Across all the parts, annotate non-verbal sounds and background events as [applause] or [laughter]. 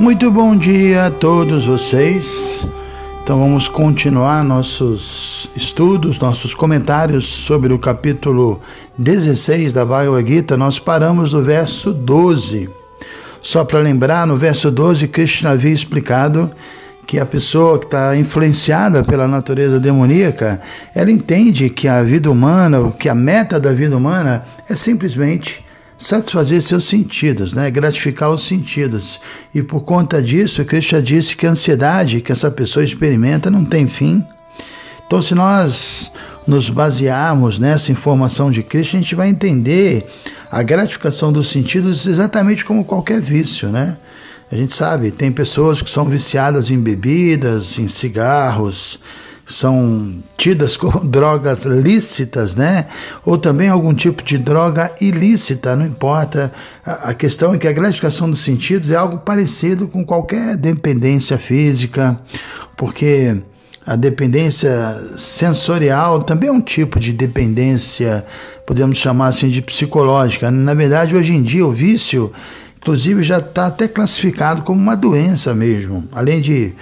Muito bom dia a todos vocês. Então vamos continuar nossos estudos, nossos comentários sobre o capítulo 16 da Bhagavad Gita. Nós paramos no verso 12. Só para lembrar, no verso 12, Krishna havia explicado que a pessoa que está influenciada pela natureza demoníaca, ela entende que a vida humana, que a meta da vida humana é simplesmente satisfazer seus sentidos, né? gratificar os sentidos. E por conta disso, Krishna disse que a ansiedade que essa pessoa experimenta não tem fim. Então, se nós nos basearmos nessa informação de Krishna, a gente vai entender a gratificação dos sentidos exatamente como qualquer vício, né? A gente sabe, tem pessoas que são viciadas em bebidas, em cigarros, são tidas como [laughs] drogas lícitas, né? Ou também algum tipo de droga ilícita, não importa. A questão é que a gratificação dos sentidos é algo parecido com qualquer dependência física, porque a dependência sensorial também é um tipo de dependência, podemos chamar assim de psicológica. Na verdade, hoje em dia, o vício, inclusive, já está até classificado como uma doença mesmo, além de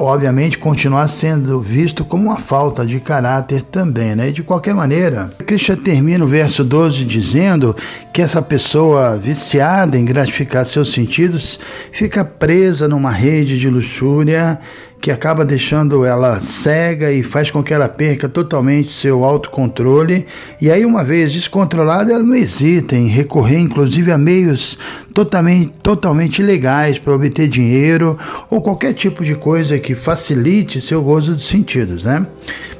obviamente continuar sendo visto como uma falta de caráter também, né? E de qualquer maneira, Krishna termina o verso 12 dizendo que essa pessoa viciada em gratificar seus sentidos fica presa numa rede de luxúria que acaba deixando ela cega e faz com que ela perca totalmente seu autocontrole. E aí, uma vez descontrolada, ela não hesita em recorrer, inclusive, a meios totalmente, totalmente ilegais para obter dinheiro ou qualquer tipo de coisa que facilite seu gozo dos sentidos, né?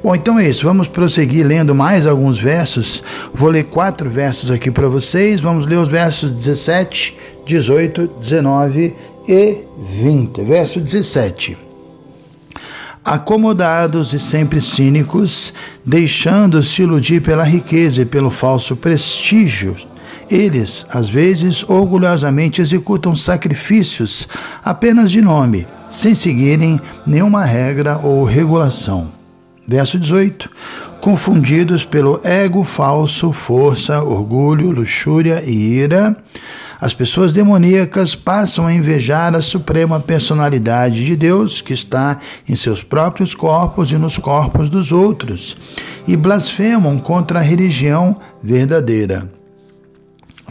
Bom, então é isso. Vamos prosseguir lendo mais alguns versos. Vou ler quatro versos aqui para vocês. Vamos ler os versos 17, 18, 19 e 20. Verso 17 acomodados e sempre cínicos, deixando-se iludir pela riqueza e pelo falso prestígio. Eles, às vezes, orgulhosamente executam sacrifícios apenas de nome, sem seguirem nenhuma regra ou regulação. Verso 18. Confundidos pelo ego falso, força, orgulho, luxúria e ira, as pessoas demoníacas passam a invejar a suprema personalidade de Deus que está em seus próprios corpos e nos corpos dos outros e blasfemam contra a religião verdadeira.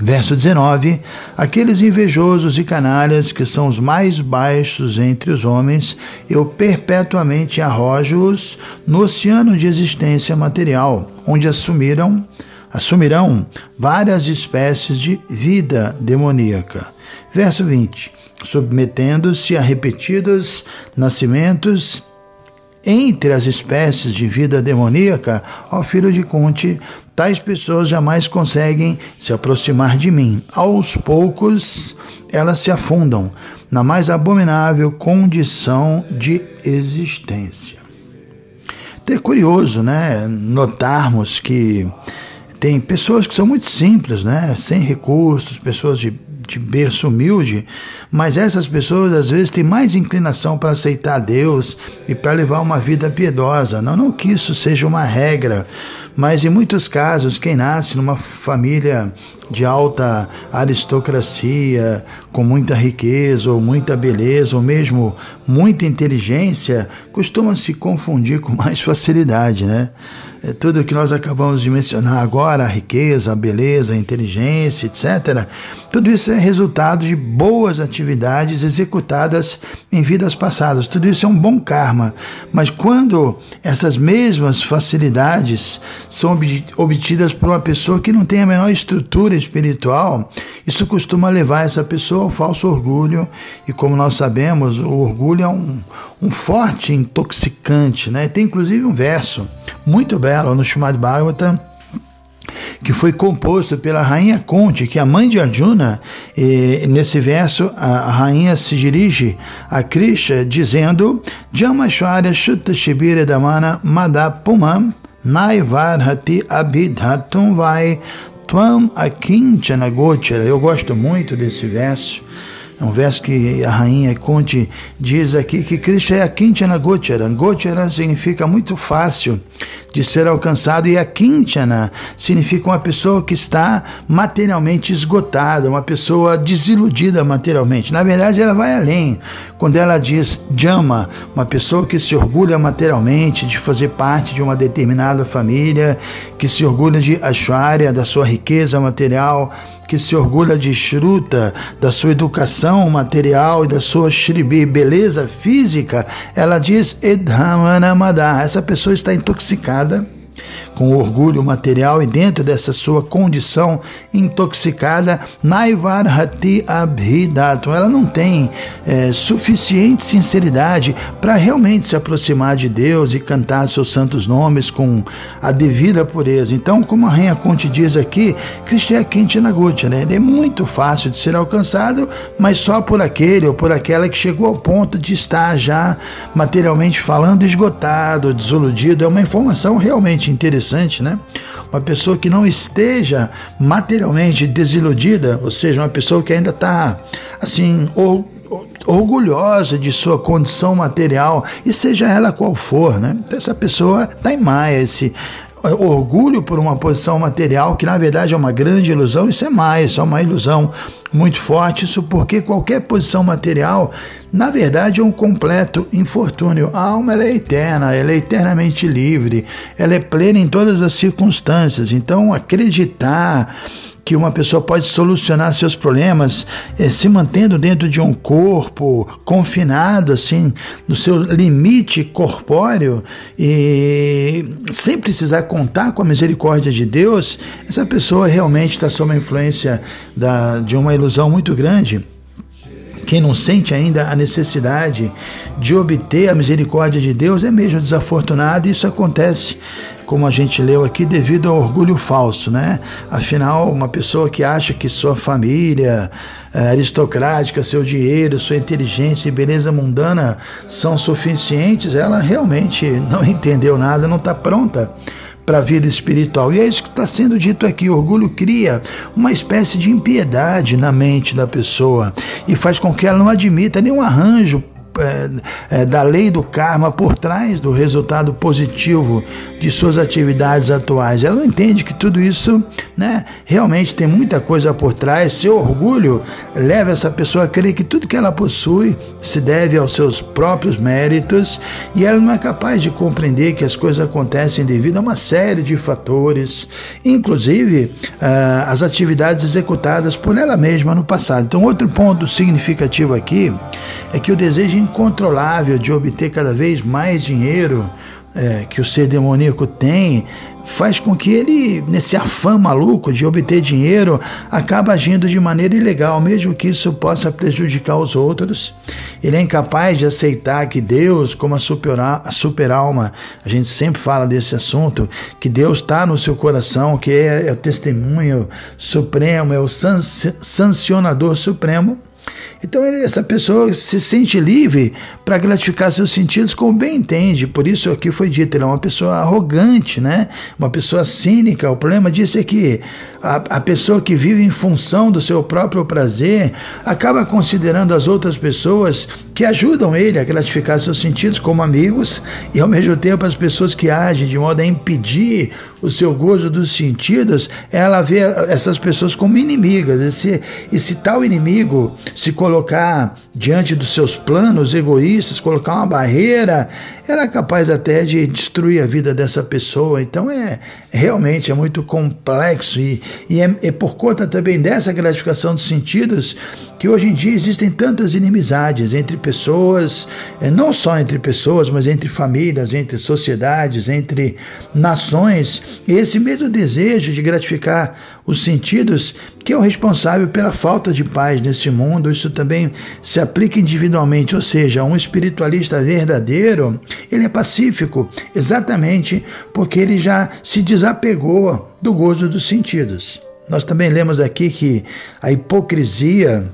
Verso 19: Aqueles invejosos e canalhas que são os mais baixos entre os homens, eu perpetuamente arrojo-os no oceano de existência material, onde assumiram assumirão várias espécies de vida demoníaca. Verso 20: submetendo-se a repetidos nascimentos entre as espécies de vida demoníaca, ó filho de Conte, tais pessoas jamais conseguem se aproximar de mim. Aos poucos, elas se afundam na mais abominável condição de existência. É curioso, né, notarmos que tem pessoas que são muito simples, né? Sem recursos, pessoas de, de berço humilde, mas essas pessoas às vezes têm mais inclinação para aceitar Deus e para levar uma vida piedosa. Não, não que isso seja uma regra, mas em muitos casos, quem nasce numa família de alta aristocracia, com muita riqueza, ou muita beleza, ou mesmo muita inteligência, costuma se confundir com mais facilidade, né? É tudo que nós acabamos de mencionar agora, a riqueza, a beleza, a inteligência, etc., tudo isso é resultado de boas atividades executadas em vidas passadas. Tudo isso é um bom karma. Mas quando essas mesmas facilidades são obtidas por uma pessoa que não tem a menor estrutura espiritual, isso costuma levar essa pessoa ao falso orgulho, e como nós sabemos, o orgulho é um, um forte intoxicante, né? Tem inclusive um verso muito belo no Shumad Bhagavatam, que foi composto pela rainha Conte, que é a mãe de Arjuna. E nesse verso, a, rainha se dirige a Krishna dizendo: Jamashwarya Shutta Shibira Damana Madapumam Naivarhati Abhidhatum Vai Tvam Akinchana Gochara. Eu gosto muito desse verso é um verso que a rainha Conte diz aqui que Krishna é a Kinchana Gochara. Gochara significa muito fácil de ser alcançado e a Kinchana significa uma pessoa que está materialmente esgotada, uma pessoa desiludida materialmente. Na verdade, ela vai além. Quando ela diz Jama, uma pessoa que se orgulha materialmente de fazer parte de uma determinada família, que se orgulha de Ashwarya, da sua riqueza material, que se orgulha de Shruta, da sua educação material e da sua Shribi, beleza física, ela diz Edhamanamada. Essa pessoa está intoxicada adocicada com orgulho material e dentro dessa sua condição intoxicada, Naivarhati Abhidato, ela não tem é, suficiente sinceridade para realmente se aproximar de Deus e cantar seus santos nomes com a devida pureza. Então, como a Rainha Conte diz aqui, Krishna Kintinaguti, né? ele é muito fácil de ser alcançado, mas só por aquele ou por aquela que chegou ao ponto de estar já materialmente falando esgotado, desiludido. É uma informação realmente interessante interessante, né? Uma pessoa que não esteja materialmente desiludida, ou seja, uma pessoa que ainda está assim, or, orgulhosa de sua condição material, e seja ela qual for, né? Essa pessoa está em maia, esse orgulho por uma posição material que na verdade é uma grande ilusão, isso é mais, é uma ilusão muito forte, isso porque qualquer posição material, na verdade, é um completo infortúnio. A alma é eterna, ela é eternamente livre, ela é plena em todas as circunstâncias. Então, acreditar que uma pessoa pode solucionar seus problemas é, se mantendo dentro de um corpo confinado, assim, no seu limite corpóreo e sem precisar contar com a misericórdia de Deus, essa pessoa realmente está sob a influência da, de uma ilusão muito grande. Quem não sente ainda a necessidade de obter a misericórdia de Deus é mesmo desafortunado, e isso acontece como a gente leu aqui, devido ao orgulho falso, né? Afinal, uma pessoa que acha que sua família é, aristocrática, seu dinheiro, sua inteligência e beleza mundana são suficientes, ela realmente não [laughs] entendeu nada, não está pronta para a vida espiritual. E é isso que está sendo dito aqui. O orgulho cria uma espécie de impiedade na mente da pessoa e faz com que ela não admita nenhum arranjo é, é, da lei do karma por trás do resultado positivo de suas atividades atuais. Ela não entende que tudo isso né, realmente tem muita coisa por trás. Seu orgulho leva essa pessoa a crer que tudo que ela possui se deve aos seus próprios méritos e ela não é capaz de compreender que as coisas acontecem devido a uma série de fatores, inclusive uh, as atividades executadas por ela mesma no passado. Então, outro ponto significativo aqui é que o desejo incontrolável de obter cada vez mais dinheiro é, que o ser demoníaco tem faz com que ele, nesse afã maluco de obter dinheiro, acaba agindo de maneira ilegal, mesmo que isso possa prejudicar os outros. Ele é incapaz de aceitar que Deus, como a super, a super a gente sempre fala desse assunto, que Deus está no seu coração, que é, é o testemunho supremo, é o sancionador supremo então essa pessoa se sente livre para gratificar seus sentidos como bem entende. Por isso aqui foi dito, ele é uma pessoa arrogante, né? Uma pessoa cínica. O problema disso é que a, a pessoa que vive em função do seu próprio prazer acaba considerando as outras pessoas que ajudam ele a gratificar seus sentidos como amigos e ao mesmo tempo as pessoas que agem de modo a impedir o seu gozo dos sentidos, ela vê essas pessoas como inimigas. Esse, esse tal inimigo se colocar diante dos seus planos egoístas, colocar uma barreira, ela é capaz até de destruir a vida dessa pessoa. Então é realmente é muito complexo e, e é, é por conta também dessa gratificação dos sentidos que hoje em dia existem tantas inimizades entre pessoas, é, não só entre pessoas, mas entre famílias, entre sociedades, entre nações. E esse mesmo desejo de gratificar os sentidos que é o responsável pela falta de paz nesse mundo. Isso também se aplica individualmente, ou seja, um espiritualista verdadeiro, ele é pacífico, exatamente porque ele já se desapegou do gozo dos sentidos. Nós também lemos aqui que a hipocrisia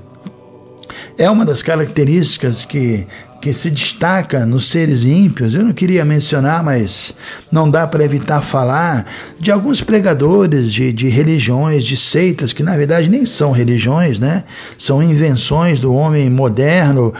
é uma das características que, que se destaca nos seres ímpios. Eu não queria mencionar, mas não dá para evitar falar de alguns pregadores de, de religiões, de seitas, que na verdade nem são religiões, né? São invenções do homem moderno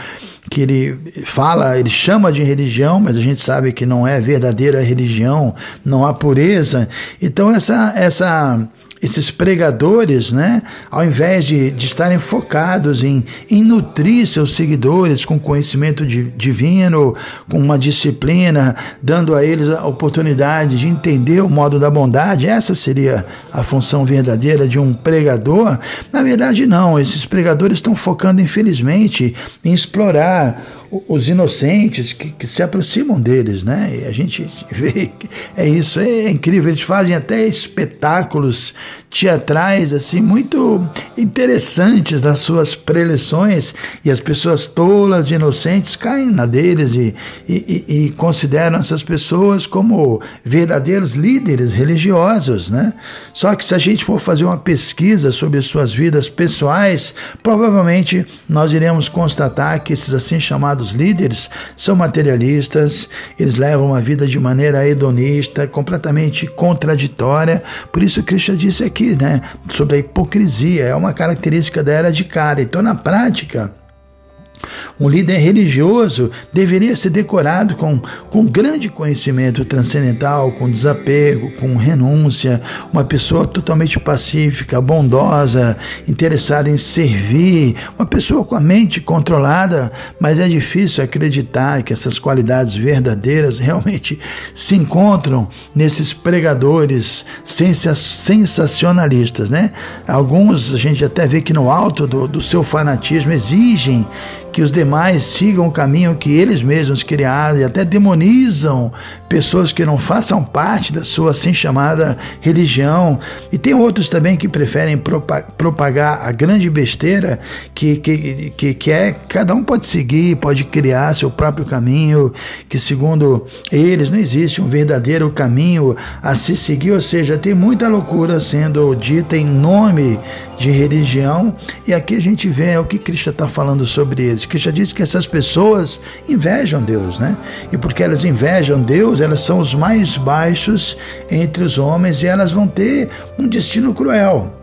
que ele fala, ele chama de religião, mas a gente sabe que não é verdadeira religião, não há pureza. Então essa essa esses pregadores, né, ao invés de, de estarem focados em, em nutrir seus seguidores com conhecimento divino, com uma disciplina, dando a eles a oportunidade de entender o modo da bondade, essa seria a função verdadeira de um pregador. Na verdade, não, esses pregadores estão focando, infelizmente, em explorar os inocentes que, que, se aproximam deles, né? E a gente [laughs] vê que é isso, é incrível. Eles fazem até espetáculos teatrais assim muito interessantes nas suas preleções e as pessoas tolas e inocentes caem na deles e, e, e consideram essas pessoas como verdadeiros líderes religiosos, né? Só que se a gente for fazer uma pesquisa sobre suas vidas pessoais, provavelmente nós iremos constatar que esses assim chamados líderes são materialistas, eles levam uma vida de maneira hedonista, completamente contraditória. Por isso Cristo disse aqui né, sobre a hipocrisia, é uma característica da era de cara. Então, na prática, um líder religioso deveria ser decorado com, com grande conhecimento transcendental, com desapego, com renúncia, uma pessoa totalmente pacífica, bondosa, interessada em servir, uma pessoa com a mente controlada, mas é difícil acreditar que essas qualidades verdadeiras realmente se encontram nesses pregadores sensacionalistas, né? Alguns a gente até vê que no alto do, do seu fanatismo exigem que os demais sigam o caminho que eles mesmos criaram e até demonizam pessoas que não façam parte da sua assim chamada religião. E tem outros também que preferem propagar a grande besteira que, que, que, que é cada um pode seguir, pode criar seu próprio caminho, que segundo eles não existe um verdadeiro caminho a se seguir, ou seja, tem muita loucura sendo dita em nome de religião, e aqui a gente vê o que Cristo está falando sobre eles. Cristo diz que essas pessoas invejam Deus, né? E porque elas invejam Deus, elas são os mais baixos entre os homens e elas vão ter um destino cruel.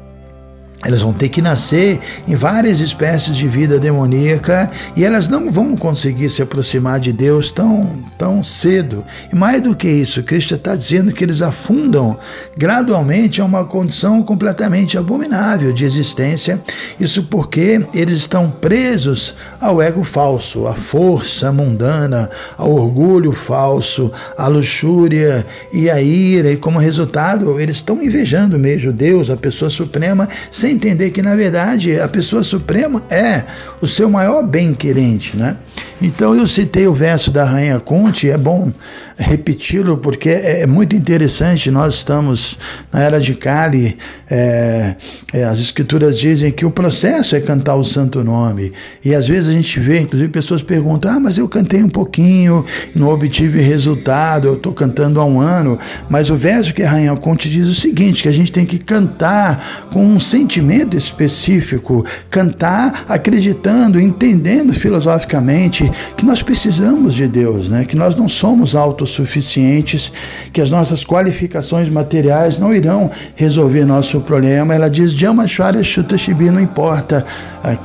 Elas vão ter que nascer em várias espécies de vida demoníaca e elas não vão conseguir se aproximar de Deus tão, tão cedo. E mais do que isso, Cristo está dizendo que eles afundam gradualmente a uma condição completamente abominável de existência. Isso porque eles estão presos ao ego falso, à força mundana, ao orgulho falso, à luxúria e à ira. E como resultado, eles estão invejando mesmo Deus, a pessoa suprema, sem entender que, na verdade, a pessoa suprema é o seu maior bem-querente, né? Então eu citei o verso da Rainha Conte, é bom repeti-lo porque é, é muito interessante. Nós estamos na era de Cali, é, é, as escrituras dizem que o processo é cantar o santo nome. E às vezes a gente vê, inclusive, pessoas perguntam: ah, mas eu cantei um pouquinho, não obtive resultado, eu estou cantando há um ano. Mas o verso que a Rainha Conte diz o seguinte: que a gente tem que cantar com um sentimento específico, cantar acreditando, entendendo filosoficamente que nós precisamos de Deus, né? que nós não somos autossuficientes, que as nossas qualificações materiais não irão resolver nosso problema. Ela diz: Jama Shara Shibi, não importa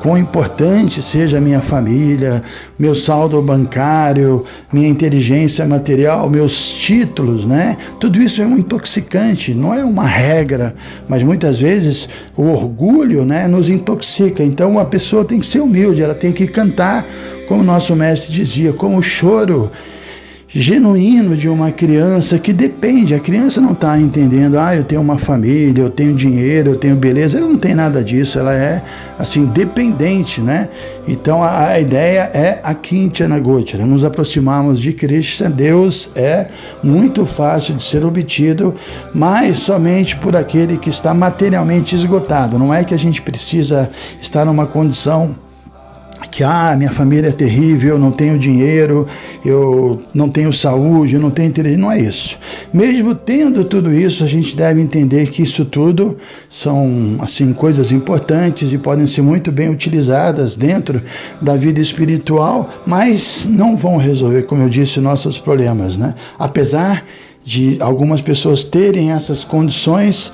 quão importante seja a minha família, meu saldo bancário, minha inteligência material, meus títulos, né? Tudo isso é um intoxicante, não é uma regra, mas muitas vezes o orgulho, né, nos intoxica. Então a pessoa tem que ser humilde, ela tem que cantar, como nosso mestre dizia, como o choro genuíno de uma criança que depende. A criança não está entendendo, ah, eu tenho uma família, eu tenho dinheiro, eu tenho beleza. Ela não tem nada disso, ela é assim, dependente, né? Então a, a ideia é a Quintiana Gotira, nos aproximarmos de Cristo. Deus é muito fácil de ser obtido, mas somente por aquele que está materialmente esgotado. Não é que a gente precisa estar numa condição que ah, minha família é terrível, eu não tenho dinheiro, eu não tenho saúde, eu não tenho interesse. Não é isso. Mesmo tendo tudo isso, a gente deve entender que isso tudo são assim coisas importantes e podem ser muito bem utilizadas dentro da vida espiritual, mas não vão resolver, como eu disse, nossos problemas, né? Apesar de algumas pessoas terem essas condições,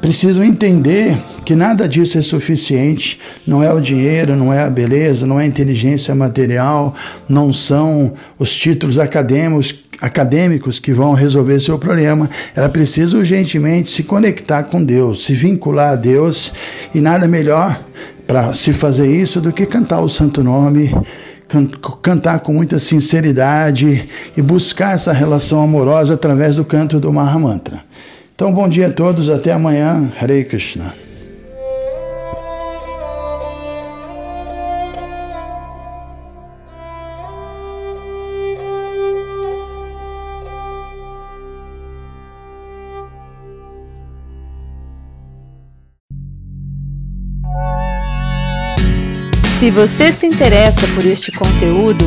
precisam entender que nada disso é suficiente. Não é o dinheiro, não é a beleza, não é a inteligência material, não são os títulos acadêmicos, acadêmicos que vão resolver seu problema. Ela precisa urgentemente se conectar com Deus, se vincular a Deus e nada melhor para se fazer isso do que cantar o santo nome cantar com muita sinceridade e buscar essa relação amorosa através do canto do Mahamantra. Então, bom dia a todos, até amanhã. Hare Krishna. Se você se interessa por este conteúdo,